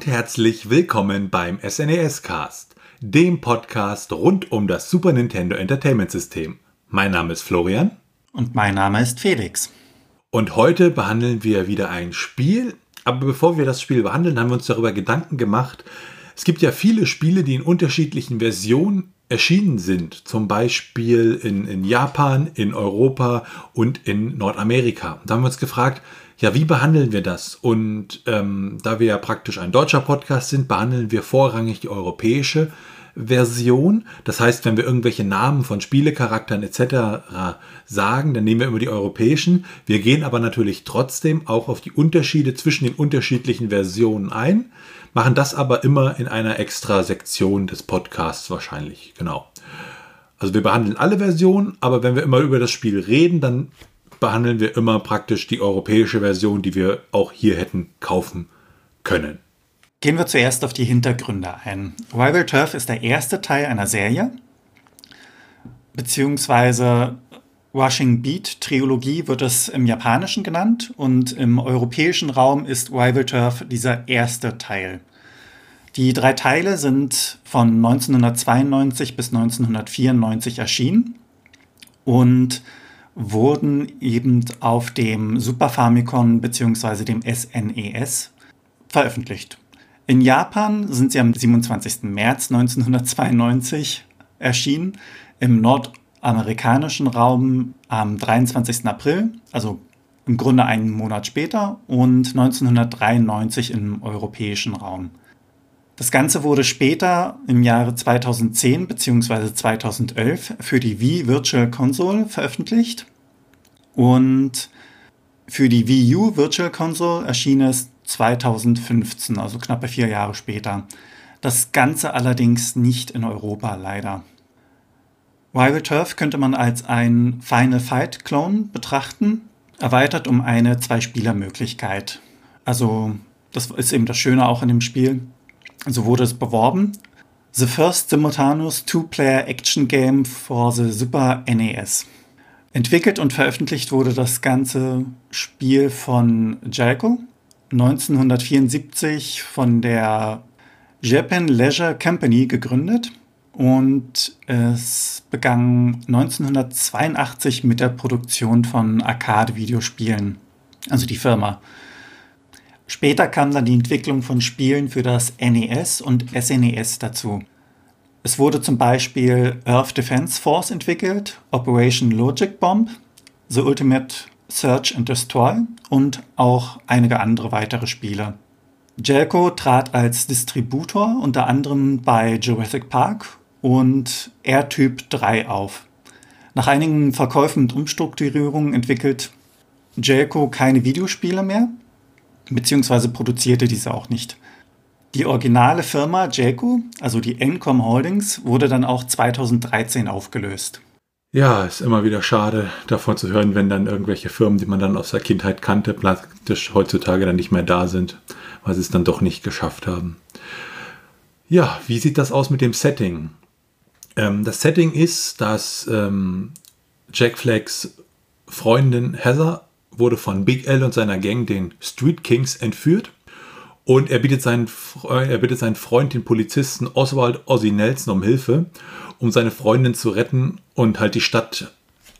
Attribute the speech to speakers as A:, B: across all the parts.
A: Und herzlich willkommen beim SNES Cast, dem Podcast rund um das Super Nintendo Entertainment System. Mein Name ist Florian.
B: Und mein Name ist Felix.
A: Und heute behandeln wir wieder ein Spiel. Aber bevor wir das Spiel behandeln, haben wir uns darüber Gedanken gemacht. Es gibt ja viele Spiele, die in unterschiedlichen Versionen erschienen sind. Zum Beispiel in, in Japan, in Europa und in Nordamerika. Da haben wir uns gefragt, ja, wie behandeln wir das? Und ähm, da wir ja praktisch ein deutscher Podcast sind, behandeln wir vorrangig die europäische Version. Das heißt, wenn wir irgendwelche Namen von Spielecharakteren etc. sagen, dann nehmen wir immer die europäischen. Wir gehen aber natürlich trotzdem auch auf die Unterschiede zwischen den unterschiedlichen Versionen ein, machen das aber immer in einer extra Sektion des Podcasts wahrscheinlich. Genau. Also wir behandeln alle Versionen, aber wenn wir immer über das Spiel reden, dann behandeln wir immer praktisch die europäische Version, die wir auch hier hätten kaufen können.
B: Gehen wir zuerst auf die Hintergründe ein. Rival Turf ist der erste Teil einer Serie, beziehungsweise Rushing Beat Trilogie wird es im Japanischen genannt und im europäischen Raum ist Rival Turf dieser erste Teil. Die drei Teile sind von 1992 bis 1994 erschienen und wurden eben auf dem Super Famicom bzw. dem SNES e veröffentlicht. In Japan sind sie am 27. März 1992 erschienen, im nordamerikanischen Raum am 23. April, also im Grunde einen Monat später, und 1993 im europäischen Raum. Das Ganze wurde später im Jahre 2010 bzw. 2011 für die Wii Virtual Console veröffentlicht und für die Wii U Virtual Console erschien es 2015, also knappe vier Jahre später. Das Ganze allerdings nicht in Europa leider. Rival Turf könnte man als ein Final Fight Clone betrachten, erweitert um eine Zwei-Spieler-Möglichkeit. Also, das ist eben das Schöne auch in dem Spiel. So wurde es beworben. The first simultaneous two-player action game for the Super NES. Entwickelt und veröffentlicht wurde das ganze Spiel von Jalco, 1974 von der Japan Leisure Company gegründet und es begann 1982 mit der Produktion von Arcade-Videospielen, also die Firma. Später kam dann die Entwicklung von Spielen für das NES und SNES e dazu. Es wurde zum Beispiel Earth Defense Force entwickelt, Operation Logic Bomb, The Ultimate Search and Destroy und auch einige andere weitere Spiele. Jelko trat als Distributor unter anderem bei Jurassic Park und Airtype 3 auf. Nach einigen Verkäufen und Umstrukturierungen entwickelt Jelko keine Videospiele mehr beziehungsweise produzierte diese auch nicht. Die originale Firma Jaco, also die Encom Holdings, wurde dann auch 2013 aufgelöst.
A: Ja, ist immer wieder schade davon zu hören, wenn dann irgendwelche Firmen, die man dann aus der Kindheit kannte, praktisch heutzutage dann nicht mehr da sind, weil sie es dann doch nicht geschafft haben. Ja, wie sieht das aus mit dem Setting? Ähm, das Setting ist, dass ähm, Jack Flags Freundin Heather wurde von Big L und seiner Gang, den Street Kings, entführt. Und er bittet seinen, er bittet seinen Freund, den Polizisten Oswald Ozzy Nelson, um Hilfe, um seine Freundin zu retten und halt die Stadt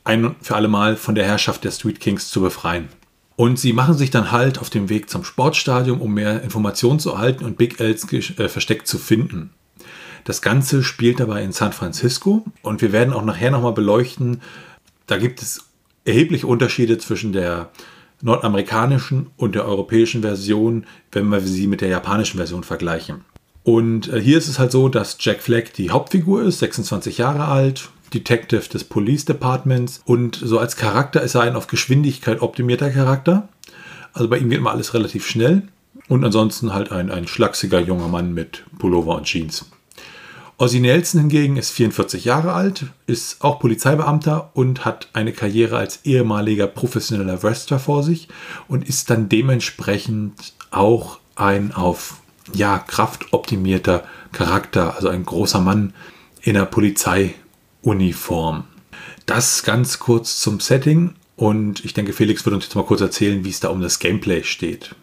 A: ein für alle Mal von der Herrschaft der Street Kings zu befreien. Und sie machen sich dann halt auf dem Weg zum Sportstadion, um mehr Informationen zu erhalten und Big Ls äh, Versteck zu finden. Das Ganze spielt dabei in San Francisco und wir werden auch nachher nochmal beleuchten, da gibt es erhebliche Unterschiede zwischen der nordamerikanischen und der europäischen Version, wenn wir sie mit der japanischen Version vergleichen. Und äh, hier ist es halt so, dass Jack Fleck die Hauptfigur ist, 26 Jahre alt, Detective des Police Departments und so als Charakter ist er ein auf Geschwindigkeit optimierter Charakter. Also bei ihm geht immer alles relativ schnell und ansonsten halt ein, ein schlachsiger junger Mann mit Pullover und Jeans. Ozzy Nelson hingegen ist 44 Jahre alt, ist auch Polizeibeamter und hat eine Karriere als ehemaliger professioneller Wrestler vor sich und ist dann dementsprechend auch ein auf ja, Kraft optimierter Charakter, also ein großer Mann in der Polizeiuniform. Das ganz kurz zum Setting und ich denke, Felix wird uns jetzt mal kurz erzählen, wie es da um das Gameplay steht.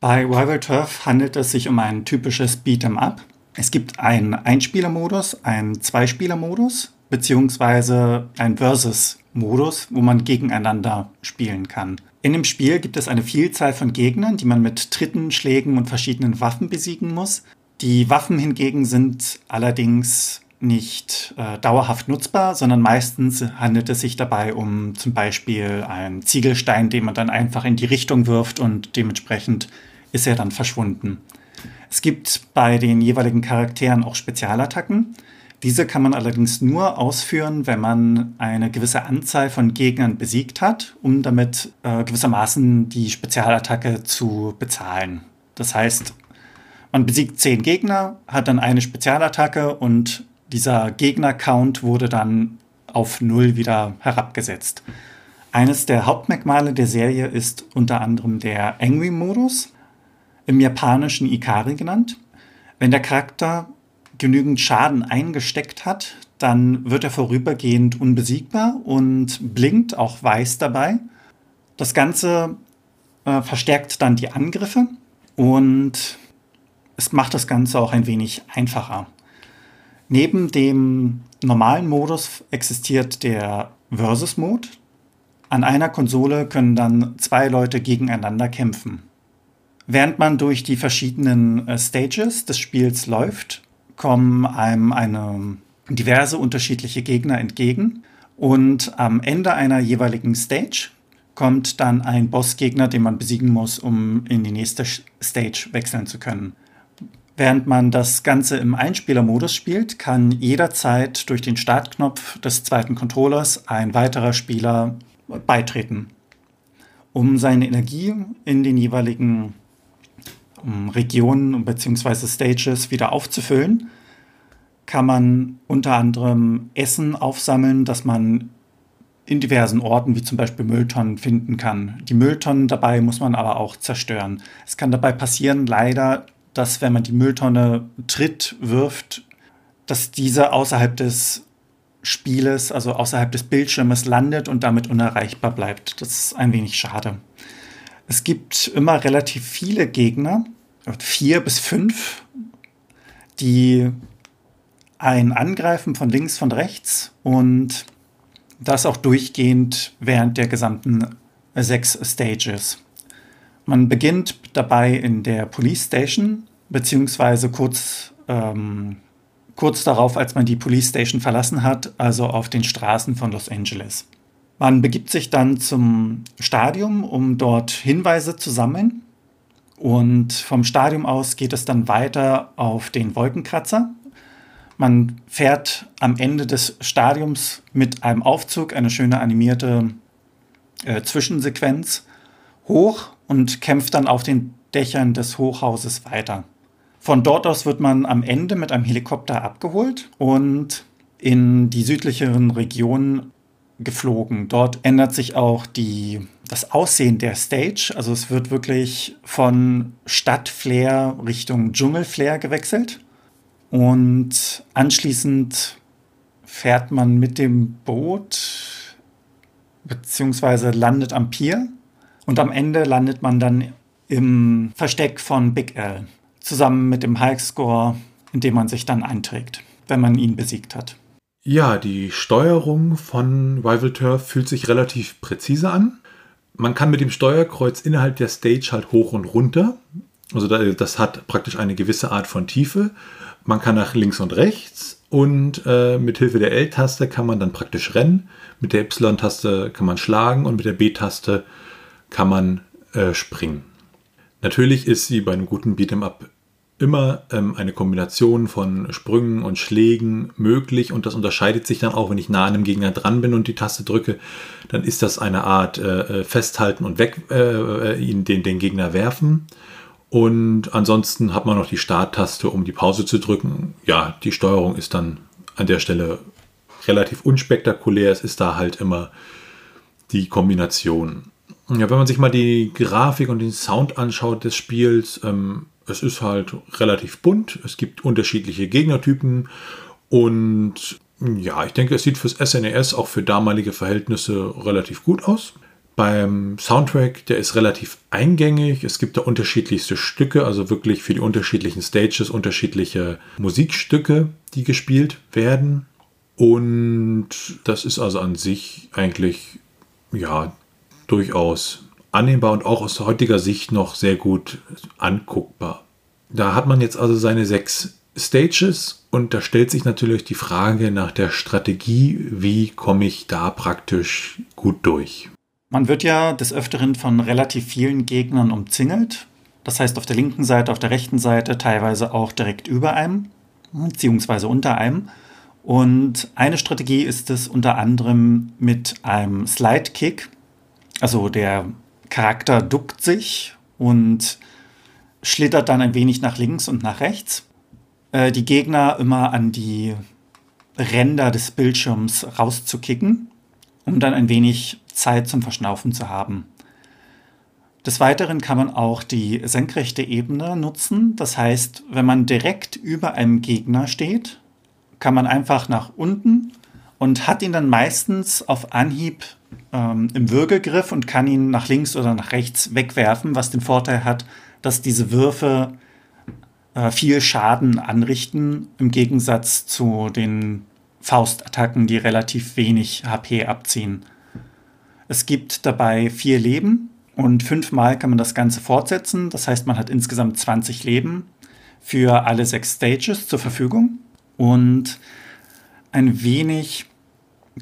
B: Bei Rival Turf handelt es sich um ein typisches Beat'em Up. Es gibt einen Einspielermodus, einen Zweispielermodus beziehungsweise einen Versus-Modus, wo man gegeneinander spielen kann. In dem Spiel gibt es eine Vielzahl von Gegnern, die man mit Tritten, Schlägen und verschiedenen Waffen besiegen muss. Die Waffen hingegen sind allerdings nicht äh, dauerhaft nutzbar, sondern meistens handelt es sich dabei um zum Beispiel einen Ziegelstein, den man dann einfach in die Richtung wirft und dementsprechend ist er dann verschwunden. Es gibt bei den jeweiligen Charakteren auch Spezialattacken. Diese kann man allerdings nur ausführen, wenn man eine gewisse Anzahl von Gegnern besiegt hat, um damit äh, gewissermaßen die Spezialattacke zu bezahlen. Das heißt, man besiegt zehn Gegner, hat dann eine Spezialattacke und dieser Gegner-Count wurde dann auf null wieder herabgesetzt. Eines der Hauptmerkmale der Serie ist unter anderem der Angry-Modus, im japanischen Ikari genannt. Wenn der Charakter genügend Schaden eingesteckt hat, dann wird er vorübergehend unbesiegbar und blinkt auch weiß dabei. Das Ganze äh, verstärkt dann die Angriffe und es macht das Ganze auch ein wenig einfacher. Neben dem normalen Modus existiert der Versus-Mode. An einer Konsole können dann zwei Leute gegeneinander kämpfen. Während man durch die verschiedenen äh, Stages des Spiels läuft, kommen einem eine diverse unterschiedliche Gegner entgegen. Und am Ende einer jeweiligen Stage kommt dann ein Bossgegner, den man besiegen muss, um in die nächste Stage wechseln zu können. Während man das Ganze im Einspielermodus spielt, kann jederzeit durch den Startknopf des zweiten Controllers ein weiterer Spieler beitreten. Um seine Energie in den jeweiligen um Regionen bzw. Stages wieder aufzufüllen, kann man unter anderem Essen aufsammeln, das man in diversen Orten wie zum Beispiel Mülltonnen finden kann. Die Mülltonnen dabei muss man aber auch zerstören. Es kann dabei passieren, leider, dass wenn man die Mülltonne tritt, wirft, dass diese außerhalb des Spieles, also außerhalb des Bildschirmes landet und damit unerreichbar bleibt. Das ist ein wenig schade. Es gibt immer relativ viele Gegner, vier bis fünf, die ein angreifen von links, von rechts und das auch durchgehend während der gesamten sechs Stages. Man beginnt dabei in der Police Station, beziehungsweise kurz, ähm, kurz darauf, als man die Police Station verlassen hat, also auf den Straßen von Los Angeles. Man begibt sich dann zum Stadium, um dort Hinweise zu sammeln. Und vom Stadium aus geht es dann weiter auf den Wolkenkratzer. Man fährt am Ende des Stadiums mit einem Aufzug, eine schöne animierte äh, Zwischensequenz, hoch und kämpft dann auf den Dächern des Hochhauses weiter. Von dort aus wird man am Ende mit einem Helikopter abgeholt und in die südlicheren Regionen geflogen. Dort ändert sich auch die, das Aussehen der Stage. Also es wird wirklich von Stadtflair Richtung Dschungelflair gewechselt. Und anschließend fährt man mit dem Boot beziehungsweise landet am Pier. Und am Ende landet man dann im Versteck von Big L. Zusammen mit dem Highscore, in dem man sich dann einträgt, wenn man ihn besiegt hat.
A: Ja, die Steuerung von Rival Turf fühlt sich relativ präzise an. Man kann mit dem Steuerkreuz innerhalb der Stage halt hoch und runter. Also das hat praktisch eine gewisse Art von Tiefe. Man kann nach links und rechts und äh, mit Hilfe der L-Taste kann man dann praktisch rennen. Mit der Y-Taste kann man schlagen und mit der B-Taste kann man äh, springen. Natürlich ist sie bei einem guten Beat'em-up immer ähm, eine Kombination von Sprüngen und Schlägen möglich und das unterscheidet sich dann auch, wenn ich nah an einem Gegner dran bin und die Taste drücke, dann ist das eine Art äh, äh Festhalten und weg äh, äh, ihn den, den Gegner werfen. Und ansonsten hat man noch die Starttaste, um die Pause zu drücken. Ja, die Steuerung ist dann an der Stelle relativ unspektakulär. Es ist da halt immer die Kombination. Ja, wenn man sich mal die Grafik und den Sound anschaut des Spiels, ähm, es ist halt relativ bunt. Es gibt unterschiedliche Gegnertypen und ja, ich denke, es sieht fürs SNES e auch für damalige Verhältnisse relativ gut aus. Beim Soundtrack, der ist relativ eingängig. Es gibt da unterschiedlichste Stücke, also wirklich für die unterschiedlichen Stages unterschiedliche Musikstücke, die gespielt werden. Und das ist also an sich eigentlich, ja, durchaus annehmbar und auch aus heutiger Sicht noch sehr gut anguckbar. Da hat man jetzt also seine sechs Stages und da stellt sich natürlich die Frage nach der Strategie, wie komme ich da praktisch gut durch.
B: Man wird ja des Öfteren von relativ vielen Gegnern umzingelt. Das heißt auf der linken Seite, auf der rechten Seite, teilweise auch direkt über einem, beziehungsweise unter einem. Und eine Strategie ist es unter anderem mit einem Slide Kick. Also der Charakter duckt sich und schlittert dann ein wenig nach links und nach rechts. Äh, die Gegner immer an die Ränder des Bildschirms rauszukicken, um dann ein wenig Zeit zum Verschnaufen zu haben. Des Weiteren kann man auch die senkrechte Ebene nutzen. Das heißt, wenn man direkt über einem Gegner steht, kann man einfach nach unten und hat ihn dann meistens auf Anhieb ähm, im Würgegriff und kann ihn nach links oder nach rechts wegwerfen, was den Vorteil hat, dass diese Würfe äh, viel Schaden anrichten, im Gegensatz zu den Faustattacken, die relativ wenig HP abziehen. Es gibt dabei vier Leben und fünfmal kann man das Ganze fortsetzen. Das heißt, man hat insgesamt 20 Leben für alle sechs Stages zur Verfügung. Und ein wenig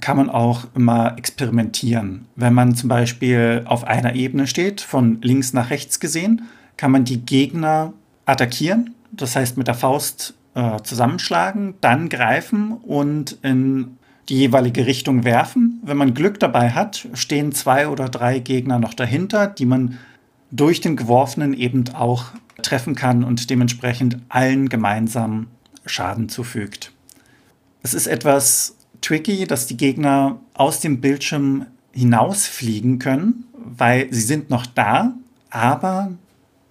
B: kann man auch immer experimentieren. Wenn man zum Beispiel auf einer Ebene steht, von links nach rechts gesehen, kann man die Gegner attackieren, das heißt mit der Faust äh, zusammenschlagen, dann greifen und in die jeweilige Richtung werfen. Wenn man Glück dabei hat, stehen zwei oder drei Gegner noch dahinter, die man durch den geworfenen eben auch treffen kann und dementsprechend allen gemeinsam Schaden zufügt. Es ist etwas tricky, dass die Gegner aus dem Bildschirm hinausfliegen können, weil sie sind noch da, aber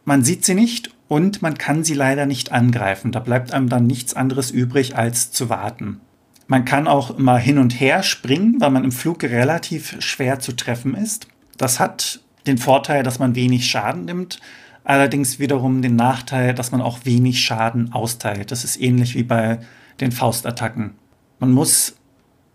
B: man sieht sie nicht und man kann sie leider nicht angreifen. Da bleibt einem dann nichts anderes übrig, als zu warten. Man kann auch immer hin und her springen, weil man im Flug relativ schwer zu treffen ist. Das hat den Vorteil, dass man wenig Schaden nimmt, allerdings wiederum den Nachteil, dass man auch wenig Schaden austeilt. Das ist ähnlich wie bei den Faustattacken. Man muss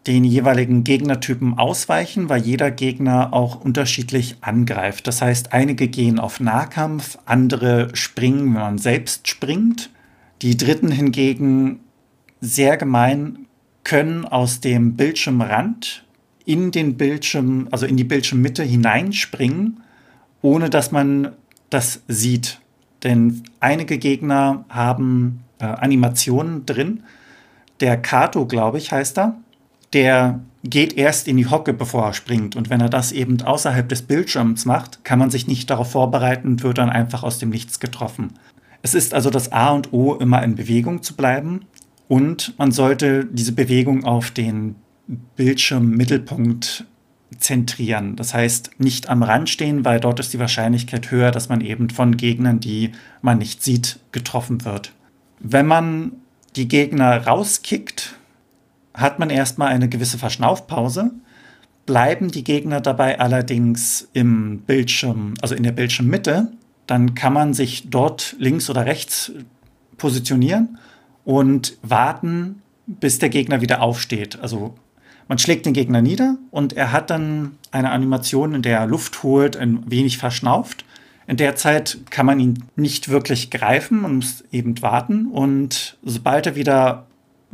B: den jeweiligen Gegnertypen ausweichen, weil jeder Gegner auch unterschiedlich angreift. Das heißt, einige gehen auf Nahkampf, andere springen, wenn man selbst springt. Die dritten hingegen sehr gemein können aus dem Bildschirmrand in den Bildschirm, also in die Bildschirmmitte hineinspringen, ohne dass man das sieht. Denn einige Gegner haben äh, Animationen drin. Der Kato, glaube ich, heißt er. Der geht erst in die Hocke, bevor er springt. Und wenn er das eben außerhalb des Bildschirms macht, kann man sich nicht darauf vorbereiten und wird dann einfach aus dem Nichts getroffen. Es ist also das A und O, immer in Bewegung zu bleiben. Und man sollte diese Bewegung auf den Bildschirmmittelpunkt zentrieren. Das heißt, nicht am Rand stehen, weil dort ist die Wahrscheinlichkeit höher, dass man eben von Gegnern, die man nicht sieht, getroffen wird. Wenn man die Gegner rauskickt, hat man erstmal eine gewisse Verschnaufpause. Bleiben die Gegner dabei allerdings im Bildschirm, also in der Bildschirmmitte, dann kann man sich dort links oder rechts positionieren und warten, bis der Gegner wieder aufsteht. Also man schlägt den Gegner nieder und er hat dann eine Animation, in der er Luft holt, ein wenig verschnauft. In der Zeit kann man ihn nicht wirklich greifen, man muss eben warten. Und sobald er wieder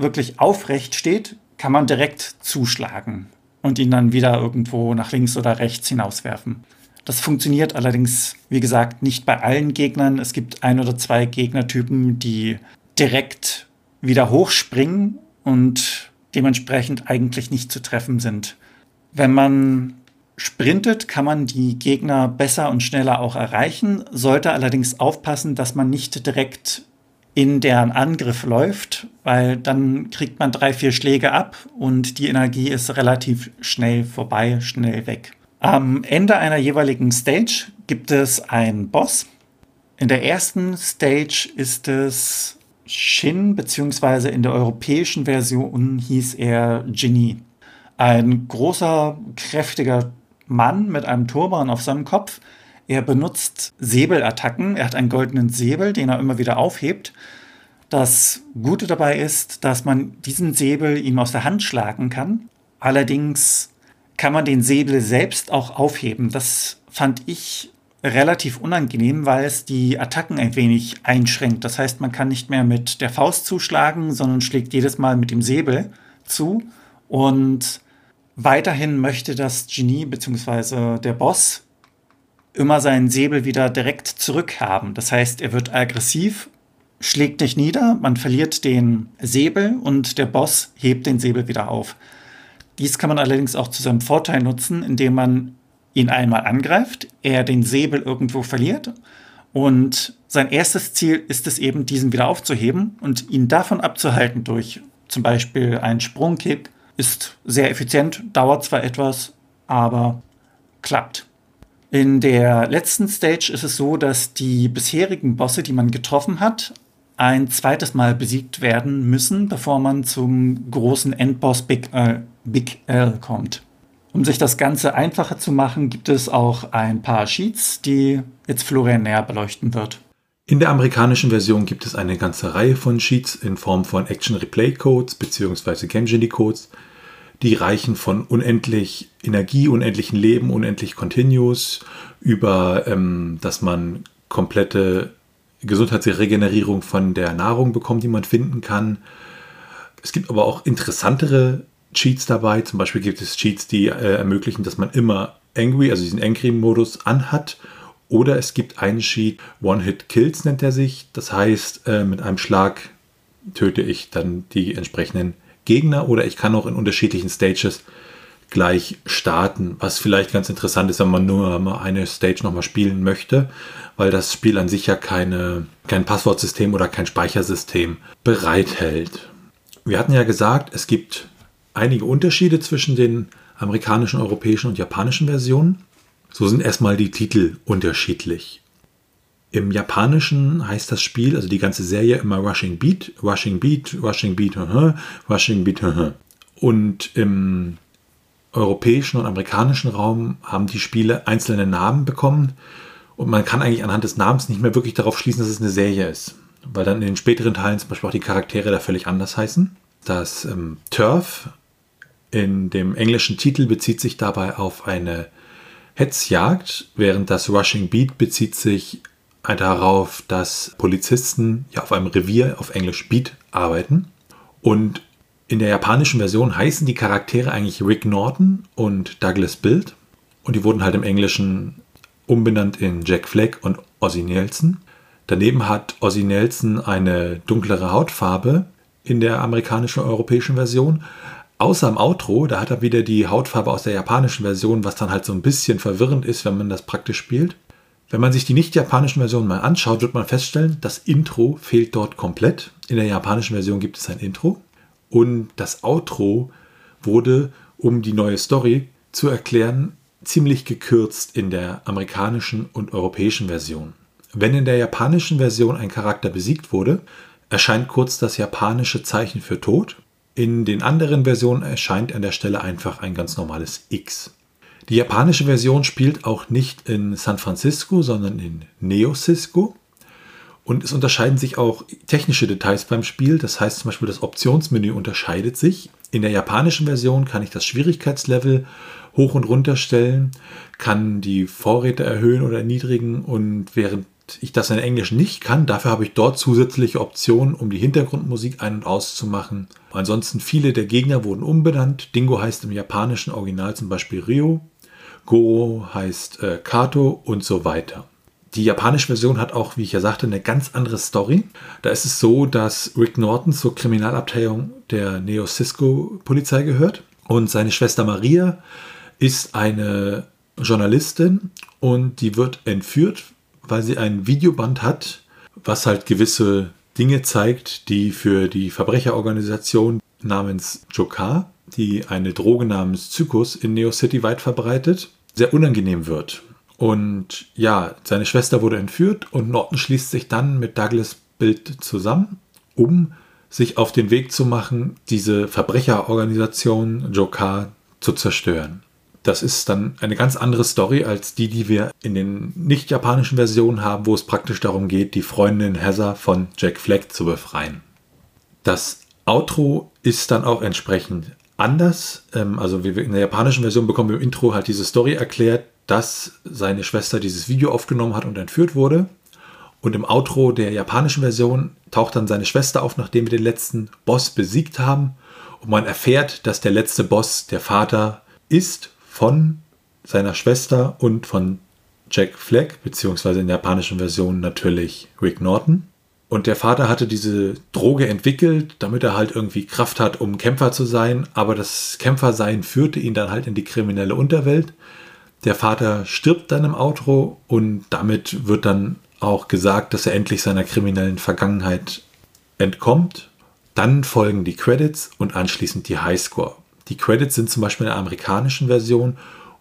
B: wirklich aufrecht steht, kann man direkt zuschlagen und ihn dann wieder irgendwo nach links oder rechts hinauswerfen. Das funktioniert allerdings, wie gesagt, nicht bei allen Gegnern. Es gibt ein oder zwei Gegnertypen, die direkt wieder hochspringen und dementsprechend eigentlich nicht zu treffen sind. Wenn man sprintet, kann man die Gegner besser und schneller auch erreichen, sollte allerdings aufpassen, dass man nicht direkt in deren Angriff läuft, weil dann kriegt man drei, vier Schläge ab und die Energie ist relativ schnell vorbei, schnell weg. Am Ende einer jeweiligen Stage gibt es einen Boss. In der ersten Stage ist es Shin, beziehungsweise in der europäischen Version hieß er Genie. Ein großer, kräftiger Mann mit einem Turban auf seinem Kopf. Er benutzt Säbelattacken. Er hat einen goldenen Säbel, den er immer wieder aufhebt. Das Gute dabei ist, dass man diesen Säbel ihm aus der Hand schlagen kann. Allerdings kann man den Säbel selbst auch aufheben. Das fand ich relativ unangenehm, weil es die Attacken ein wenig einschränkt. Das heißt, man kann nicht mehr mit der Faust zuschlagen, sondern schlägt jedes Mal mit dem Säbel zu. Und weiterhin möchte das Genie bzw. der Boss immer seinen Säbel wieder direkt zurückhaben. Das heißt, er wird aggressiv, schlägt nicht nieder, man verliert den Säbel und der Boss hebt den Säbel wieder auf. Dies kann man allerdings auch zu seinem Vorteil nutzen, indem man ihn einmal angreift, er den Säbel irgendwo verliert und sein erstes Ziel ist es eben, diesen wieder aufzuheben und ihn davon abzuhalten durch zum Beispiel einen Sprungkick. Ist sehr effizient, dauert zwar etwas, aber klappt. In der letzten Stage ist es so, dass die bisherigen Bosse, die man getroffen hat, ein zweites Mal besiegt werden müssen, bevor man zum großen Endboss Big, äh, Big L kommt. Um sich das Ganze einfacher zu machen, gibt es auch ein paar Sheets, die jetzt Florian näher beleuchten wird.
A: In der amerikanischen Version gibt es eine ganze Reihe von Sheets in Form von Action Replay Codes bzw. Game Genie Codes. Die reichen von unendlich Energie, unendlichen Leben, unendlich Continuous über, ähm, dass man komplette Gesundheitsregenerierung von der Nahrung bekommt, die man finden kann. Es gibt aber auch interessantere Cheats dabei. Zum Beispiel gibt es Cheats, die äh, ermöglichen, dass man immer Angry, also diesen Angry-Modus anhat. Oder es gibt einen Cheat, One-Hit-Kills nennt er sich. Das heißt, äh, mit einem Schlag töte ich dann die entsprechenden Gegner oder ich kann auch in unterschiedlichen Stages gleich starten, was vielleicht ganz interessant ist, wenn man nur mal eine Stage nochmal spielen möchte, weil das Spiel an sich ja keine, kein Passwortsystem oder kein Speichersystem bereithält. Wir hatten ja gesagt, es gibt einige Unterschiede zwischen den amerikanischen, europäischen und japanischen Versionen. So sind erstmal die Titel unterschiedlich. Im Japanischen heißt das Spiel, also die ganze Serie, immer Rushing Beat, Rushing Beat, Rushing Beat, Rushing Beat. Und im europäischen und amerikanischen Raum haben die Spiele einzelne Namen bekommen. Und man kann eigentlich anhand des Namens nicht mehr wirklich darauf schließen, dass es eine Serie ist. Weil dann in den späteren Teilen zum Beispiel auch die Charaktere da völlig anders heißen. Das ähm, Turf in dem englischen Titel bezieht sich dabei auf eine Hetzjagd, während das Rushing Beat bezieht sich darauf, dass Polizisten ja auf einem Revier auf Englisch Beat arbeiten. Und in der japanischen Version heißen die Charaktere eigentlich Rick Norton und Douglas Bild. Und die wurden halt im Englischen umbenannt in Jack Fleck und Ozzy Nelson. Daneben hat Ozzy Nelson eine dunklere Hautfarbe in der amerikanischen und europäischen Version, Außer im Outro, da hat er wieder die Hautfarbe aus der japanischen Version, was dann halt so ein bisschen verwirrend ist, wenn man das praktisch spielt. Wenn man sich die nicht japanischen Versionen mal anschaut, wird man feststellen, das Intro fehlt dort komplett. In der japanischen Version gibt es ein Intro. Und das Outro wurde, um die neue Story zu erklären, ziemlich gekürzt in der amerikanischen und europäischen Version. Wenn in der japanischen Version ein Charakter besiegt wurde, erscheint kurz das japanische Zeichen für Tod in den anderen Versionen erscheint an der Stelle einfach ein ganz normales X. Die japanische Version spielt auch nicht in San Francisco, sondern in Neo Cisco. Und es unterscheiden sich auch technische Details beim Spiel. Das heißt zum Beispiel, das Optionsmenü unterscheidet sich. In der japanischen Version kann ich das Schwierigkeitslevel hoch und runter stellen, kann die Vorräte erhöhen oder erniedrigen und während ich das in Englisch nicht kann, dafür habe ich dort zusätzliche Optionen, um die Hintergrundmusik ein- und auszumachen. Ansonsten viele der Gegner wurden umbenannt. Dingo heißt im japanischen Original zum Beispiel Ryo, Goro heißt äh, Kato und so weiter. Die japanische Version hat auch, wie ich ja sagte, eine ganz andere Story. Da ist es so, dass Rick Norton zur Kriminalabteilung der Neo Cisco Polizei gehört und seine Schwester Maria ist eine Journalistin und die wird entführt weil sie ein Videoband hat, was halt gewisse Dinge zeigt, die für die Verbrecherorganisation namens Jokar, die eine Droge namens Zykus in Neo City weit verbreitet, sehr unangenehm wird. Und ja, seine Schwester wurde entführt und Norton schließt sich dann mit Douglas Bild zusammen, um sich auf den Weg zu machen, diese Verbrecherorganisation Jokar zu zerstören. das ist dann eine ganz andere Story als die, die wir in den nicht japanischen Versionen haben, wo es praktisch darum geht, die Freundin Heather von Jack Fleck zu befreien. Das Outro ist dann auch entsprechend anders. Ähm, also in der japanischen Version bekommen wir im Intro halt diese Story erklärt, dass seine Schwester dieses Video aufgenommen hat und entführt wurde. Und im Outro der japanischen Version taucht dann seine Schwester auf, nachdem wir den letzten Boss besiegt haben. Und man erfährt, dass der letzte Boss der Vater ist von seiner Schwester und von Jack Fleck, beziehungsweise in der japanischen Version natürlich Rick Norton. Und der Vater hatte diese Droge entwickelt, damit er halt irgendwie Kraft hat, um Kämpfer zu sein. Aber das Kämpfersein führte ihn dann halt in die kriminelle Unterwelt. Der Vater stirbt dann im Outro und damit wird dann auch gesagt, dass er endlich seiner kriminellen Vergangenheit entkommt. Dann folgen die Credits und anschließend die Highscore. Die Credits sind zum Beispiel in der amerikanischen Version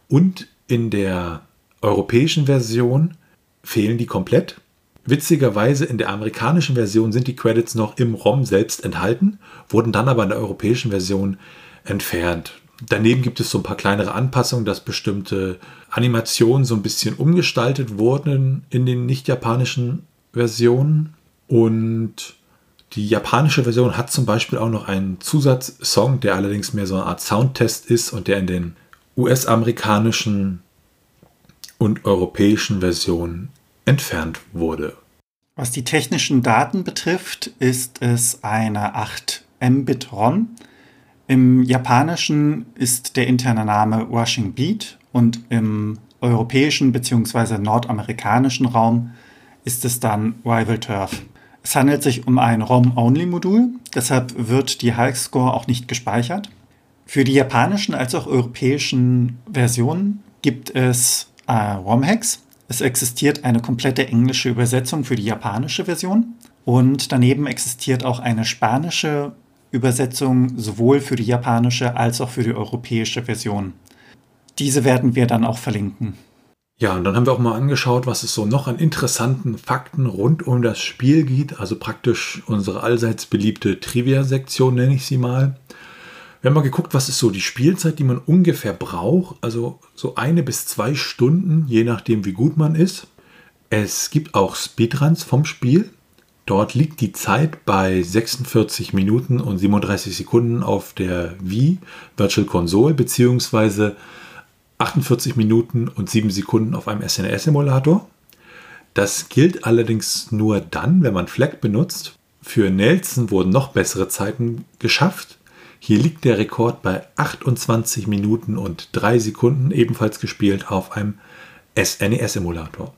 A: und in der europäischen Version fehlen die komplett. Witzigerweise in der amerikanischen Version sind die Credits noch im ROM selbst enthalten, wurden dann aber in der europäischen Version entfernt. Daneben gibt es so ein paar kleinere Anpassungen, dass bestimmte Animationen so ein bisschen umgestaltet wurden in den nicht japanischen Versionen. Und die japanische Version hat zum Beispiel auch noch einen Zusatzsong, der allerdings mehr so eine Art Soundtest ist und der in den US-amerikanischen und europäischen Versionen entfernt wurde.
B: Was die technischen Daten betrifft, ist es eine 8 Mbit ROM. Im Japanischen ist der interne Name Washing Beat und im europäischen bzw. nordamerikanischen Raum ist es dann Rival Turf. Es handelt sich um ein ROM-Only-Modul, deshalb wird die Highscore auch nicht gespeichert. Für die japanischen als auch europäischen Versionen gibt es äh, ROM-Hacks. Es existiert eine komplette englische Übersetzung für die japanische Version und daneben existiert auch eine spanische Übersetzung sowohl für die japanische als auch für die europäische Version. Diese werden wir dann auch verlinken.
A: Ja, und dann haben wir auch mal angeschaut, was es so noch an interessanten Fakten rund um das Spiel gibt. Also praktisch unsere allseits beliebte Trivia-Sektion, nenne ich sie mal. Wir haben mal geguckt, was ist so die Spielzeit, die man ungefähr braucht. Also so eine bis zwei Stunden, je nachdem, wie gut man ist. Es gibt auch Speedruns vom Spiel. Dort liegt die Zeit bei 46 Minuten und 37 Sekunden auf der Wii Virtual Console beziehungsweise 48 Minuten und 7 Sekunden auf einem SNES-Emulator. Das gilt allerdings nur dann, wenn man FLAC benutzt. Für Nelson wurden noch bessere Zeiten geschafft. Hier liegt der Rekord bei 28 Minuten und 3 Sekunden, ebenfalls gespielt auf einem SNES-Emulator.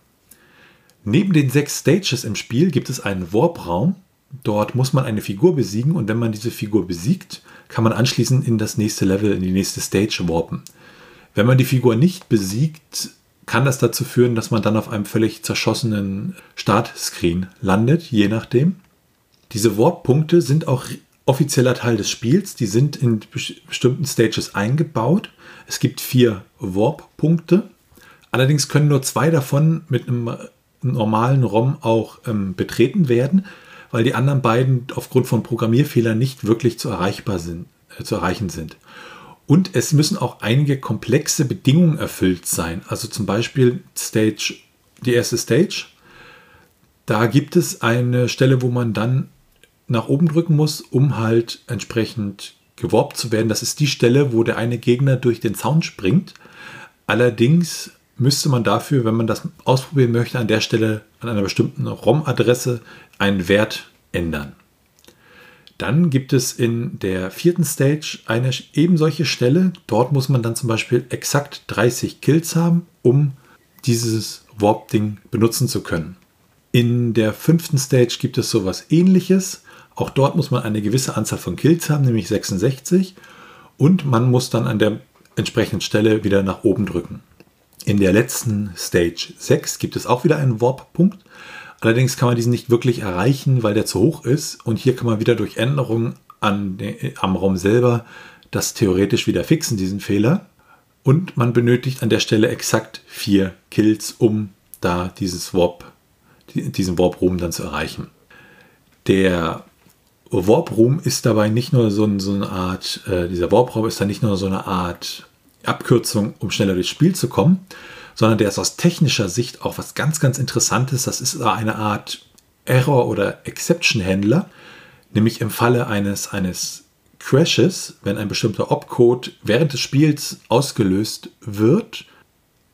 A: Neben den sechs Stages im Spiel gibt es einen Warp-Raum. Dort muss man eine Figur besiegen und wenn man diese Figur besiegt, kann man anschließend in das nächste Level, in die nächste Stage warpen. Wenn man die Figur nicht besiegt, kann das dazu führen, dass man dann auf einem völlig zerschossenen Startscreen landet, je nachdem. Diese Warp-Punkte sind auch offizieller Teil des Spiels. Die sind in bestimmten Stages eingebaut. Es gibt vier Warp-Punkte. Allerdings können nur zwei davon mit einem normalen ROM auch ähm, betreten werden, weil die anderen beiden aufgrund von Programmierfehlern nicht wirklich zu, erreichbar sind, äh, zu erreichen sind. Und es müssen auch einige komplexe Bedingungen erfüllt sein. Also zum Beispiel Stage, die erste Stage. Da gibt es eine Stelle, wo man dann nach oben drücken muss, um halt entsprechend geworbt zu werden. Das ist die Stelle, wo der eine Gegner durch den Zaun springt. Allerdings müsste man dafür, wenn man das ausprobieren möchte, an der Stelle an einer bestimmten ROM-Adresse einen Wert ändern. Dann gibt es in der vierten Stage eine eben solche Stelle. Dort muss man dann zum Beispiel exakt 30 Kills haben, um dieses Warp-Ding benutzen zu können. In der fünften Stage gibt es sowas ähnliches. Auch dort muss man eine gewisse Anzahl von Kills haben, nämlich 66. Und man muss dann an der entsprechenden Stelle wieder nach oben drücken. In der letzten Stage 6 gibt es auch wieder einen Warp-Punkt. Allerdings kann man diesen nicht wirklich erreichen, weil der zu hoch ist. Und hier kann man wieder durch Änderungen an den, am ROM selber das theoretisch wieder fixen, diesen Fehler. Und man benötigt an der Stelle exakt vier Kills, um da dieses Warp, diesen Warp-Room dann zu erreichen. Der Warp-Room ist dabei nicht nur so, so eine Art, äh, dieser Warp-Raum ist dann nicht nur so eine Art Abkürzung, um schneller durchs Spiel zu kommen, sondern der ist aus technischer Sicht auch was ganz, ganz Interessantes. Das ist eine Art Error- oder Exception-Händler, nämlich im Falle eines, eines Crashes, wenn ein bestimmter Opcode während des Spiels ausgelöst wird,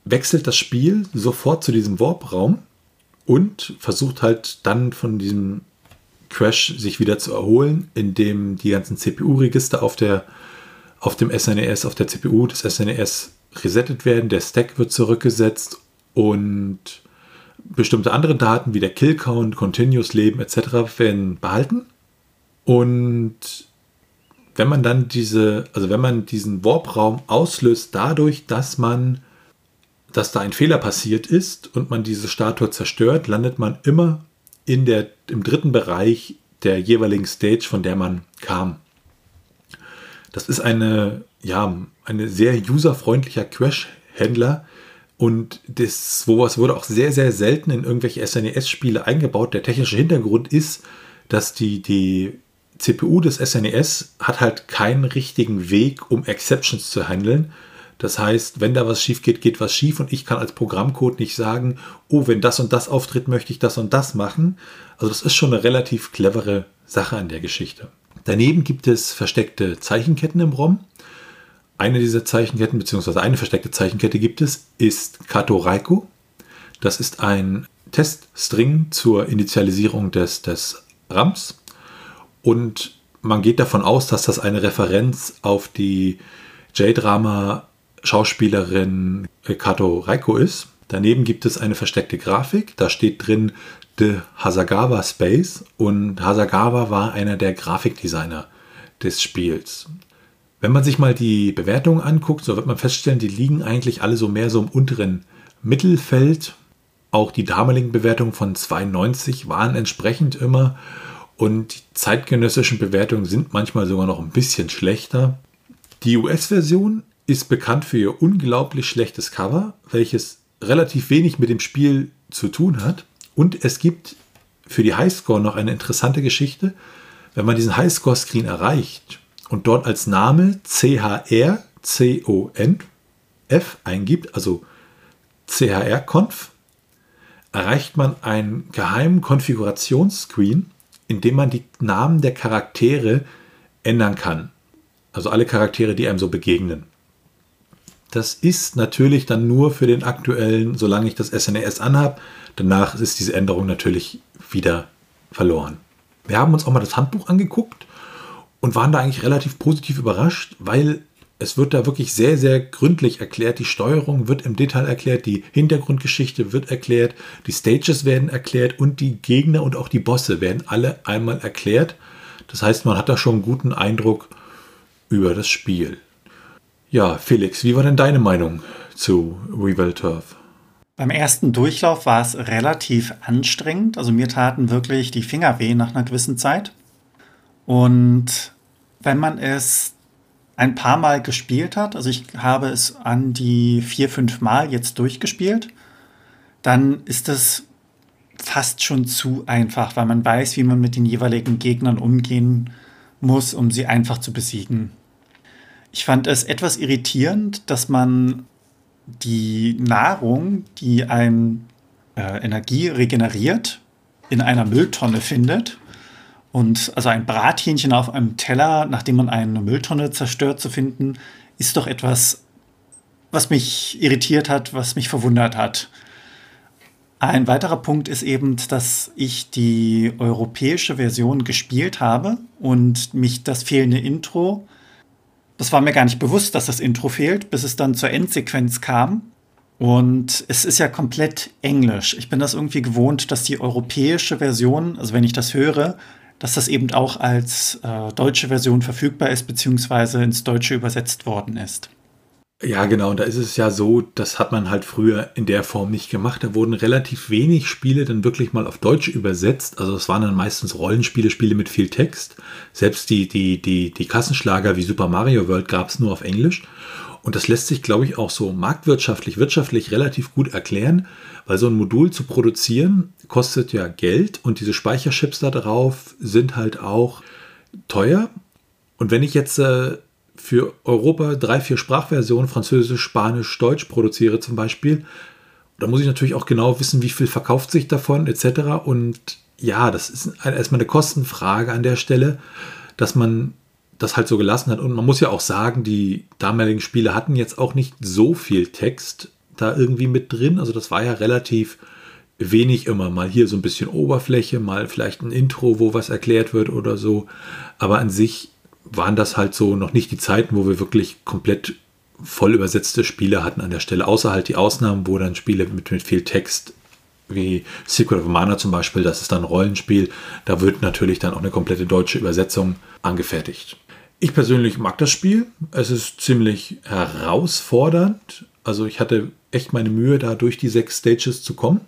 A: wechselt das Spiel sofort zu diesem Warp-Raum und versucht halt dann von diesem Crash sich wieder zu erholen, indem die ganzen CPU-Register auf, auf dem SNES, e auf der CPU des SNES resettet werden, der Stack wird zurückgesetzt und bestimmte andere Daten wie der Kill-Count, Continuous Leben etc. werden behalten. Und wenn man dann diese, also wenn man diesen Warp-Raum auslöst, dadurch, dass man, dass da ein Fehler passiert ist und man diese Statue zerstört, landet man immer in der, im dritten Bereich der jeweiligen Stage, von der man kam. Das ist eine, ja, eine sehr userfreundlicher Crash-Händler und das sowas wurde auch sehr, sehr selten in irgendwelche SNES-Spiele eingebaut. Der technische Hintergrund ist, dass die, die CPU des SNES hat halt keinen richtigen Weg, um Exceptions zu handeln. Das heißt, wenn da was schief geht, geht was schief und ich kann als Programmcode nicht sagen, oh, wenn das und das auftritt, möchte ich das und das machen. Also das ist schon eine relativ clevere Sache an der Geschichte. Daneben gibt es versteckte Zeichenketten im ROM. Eine dieser Zeichenketten, beziehungsweise eine versteckte Zeichenkette gibt es, ist Kato Raiko. Das ist ein Teststring zur Initialisierung des, des RAMs. Und man geht davon aus, dass das eine Referenz auf die J-Drama Schauspielerin Kato Reiko ist. Daneben gibt es eine versteckte Grafik. Da steht drin The Hasagawa Space und Hasagawa war einer der Grafikdesigner des Spiels. Wenn man sich mal die Bewertungen anguckt, so wird man feststellen, die liegen eigentlich alle so mehr so im unteren Mittelfeld. Auch die damaligen Bewertungen von 92 waren entsprechend immer und die zeitgenössischen Bewertungen sind manchmal sogar noch ein bisschen schlechter. Die US-Version ist bekannt für ihr unglaublich schlechtes Cover, welches relativ wenig mit dem Spiel zu tun hat. Und es gibt für die Highscore noch eine interessante Geschichte. Wenn man diesen Highscore-Screen erreicht und dort als Name CHR-CON-F eingibt, also CHR-Conf, erreicht man einen geheimen Konfigurationsscreen, in dem man die Namen der Charaktere ändern kann. Also alle Charaktere, die einem so begegnen. Das ist natürlich dann nur für den aktuellen, solange ich das SNES anhabe. Danach ist diese Änderung natürlich wieder verloren. Wir haben uns auch mal das Handbuch angeguckt und waren da eigentlich relativ positiv überrascht, weil es wird da wirklich sehr, sehr gründlich erklärt. Die Steuerung wird im Detail erklärt, die Hintergrundgeschichte wird erklärt, die Stages werden erklärt und die Gegner und auch die Bosse werden alle einmal erklärt. Das heißt, man hat da schon einen guten Eindruck über das Spiel. Ja, Felix, wie war denn deine Meinung zu Revel Turf?
B: Beim ersten Durchlauf war es relativ anstrengend. Also mir taten wirklich die Finger weh nach einer gewissen Zeit. Und wenn man es ein paar Mal gespielt hat, also ich habe es an die vier, fünf Mal jetzt durchgespielt, dann ist es fast schon zu einfach, weil man weiß, wie man mit den jeweiligen Gegnern umgehen muss, um sie einfach zu besiegen. Ich fand es etwas irritierend, dass man die Nahrung, die einem äh, Energie regeneriert, in einer Mülltonne findet. Und also ein Brathähnchen auf einem Teller, nachdem man eine Mülltonne zerstört, zu finden, ist doch etwas, was mich irritiert hat, was mich verwundert hat. Ein weiterer Punkt ist eben, dass ich die europäische Version gespielt habe und mich das fehlende Intro das war mir gar nicht bewusst, dass das Intro fehlt, bis es dann zur Endsequenz kam. Und es ist ja komplett Englisch. Ich bin das irgendwie gewohnt, dass die europäische Version, also wenn ich das höre, dass das eben auch als äh, deutsche Version verfügbar ist, beziehungsweise ins Deutsche übersetzt worden ist.
A: Ja, genau. Und da ist es ja so, das hat man halt früher in der Form nicht gemacht. Da wurden relativ wenig Spiele dann wirklich mal auf Deutsch übersetzt. Also es waren dann meistens Rollenspiele, Spiele mit viel Text. Selbst die, die, die, die Kassenschlager wie Super Mario World gab es nur auf Englisch. Und das lässt sich, glaube ich, auch so marktwirtschaftlich, wirtschaftlich relativ gut erklären, weil so ein Modul zu produzieren kostet ja Geld und diese Speicherchips da drauf sind halt auch teuer. Und wenn ich jetzt äh, für Europa drei, vier Sprachversionen, Französisch, Spanisch, Deutsch produziere zum Beispiel, da muss ich natürlich auch genau wissen, wie viel verkauft sich davon etc. Und ja, das ist erstmal eine Kostenfrage an der Stelle, dass man das halt so gelassen hat. Und man muss ja auch sagen, die damaligen Spiele hatten jetzt auch nicht so viel Text da irgendwie mit drin. Also das war ja relativ wenig immer. Mal hier so ein bisschen Oberfläche, mal vielleicht ein Intro, wo was erklärt wird oder so. Aber an sich waren das halt so noch nicht die Zeiten, wo wir wirklich komplett voll übersetzte Spiele hatten an der Stelle, außer halt die Ausnahmen, wo dann Spiele mit, mit viel Text wie Secret of Mana zum Beispiel, das ist dann ein Rollenspiel, da wird natürlich dann auch eine komplette deutsche Übersetzung angefertigt. Ich persönlich mag das Spiel. Es ist ziemlich herausfordernd. Also ich hatte echt meine Mühe, da durch die sechs Stages zu kommen.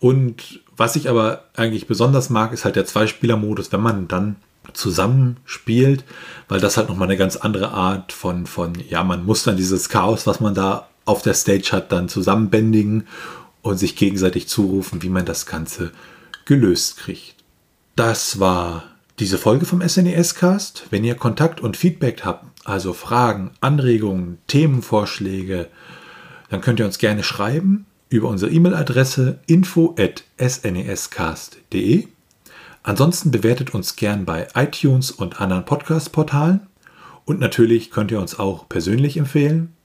A: Und was ich aber eigentlich besonders mag, ist halt der Zweispieler-Modus, wenn man dann zusammenspielt, weil das halt nochmal eine ganz andere Art von, von, ja, man muss dann dieses Chaos, was man da auf der Stage hat, dann zusammenbändigen und sich gegenseitig zurufen, wie man das Ganze gelöst kriegt. Das war diese Folge vom SNES Cast. Wenn ihr Kontakt und Feedback habt, also Fragen, Anregungen, Themenvorschläge, dann könnt ihr uns gerne schreiben über unsere E-Mail-Adresse info@snescast.de. Ansonsten bewertet uns gern bei iTunes und anderen Podcast-Portalen und natürlich könnt ihr uns auch persönlich empfehlen.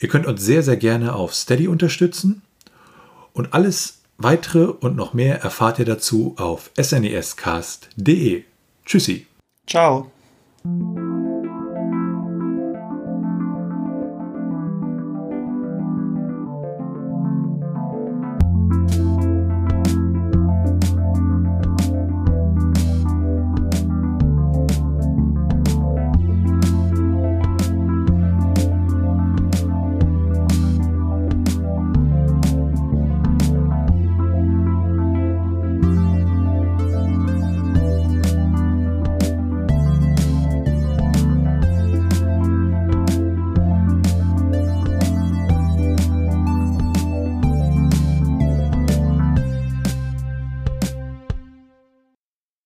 A: Ihr könnt uns sehr, sehr gerne auf Steady unterstützen und alles weitere und noch mehr erfahrt ihr dazu auf snescast.de. Tschüssi.
B: Ciao.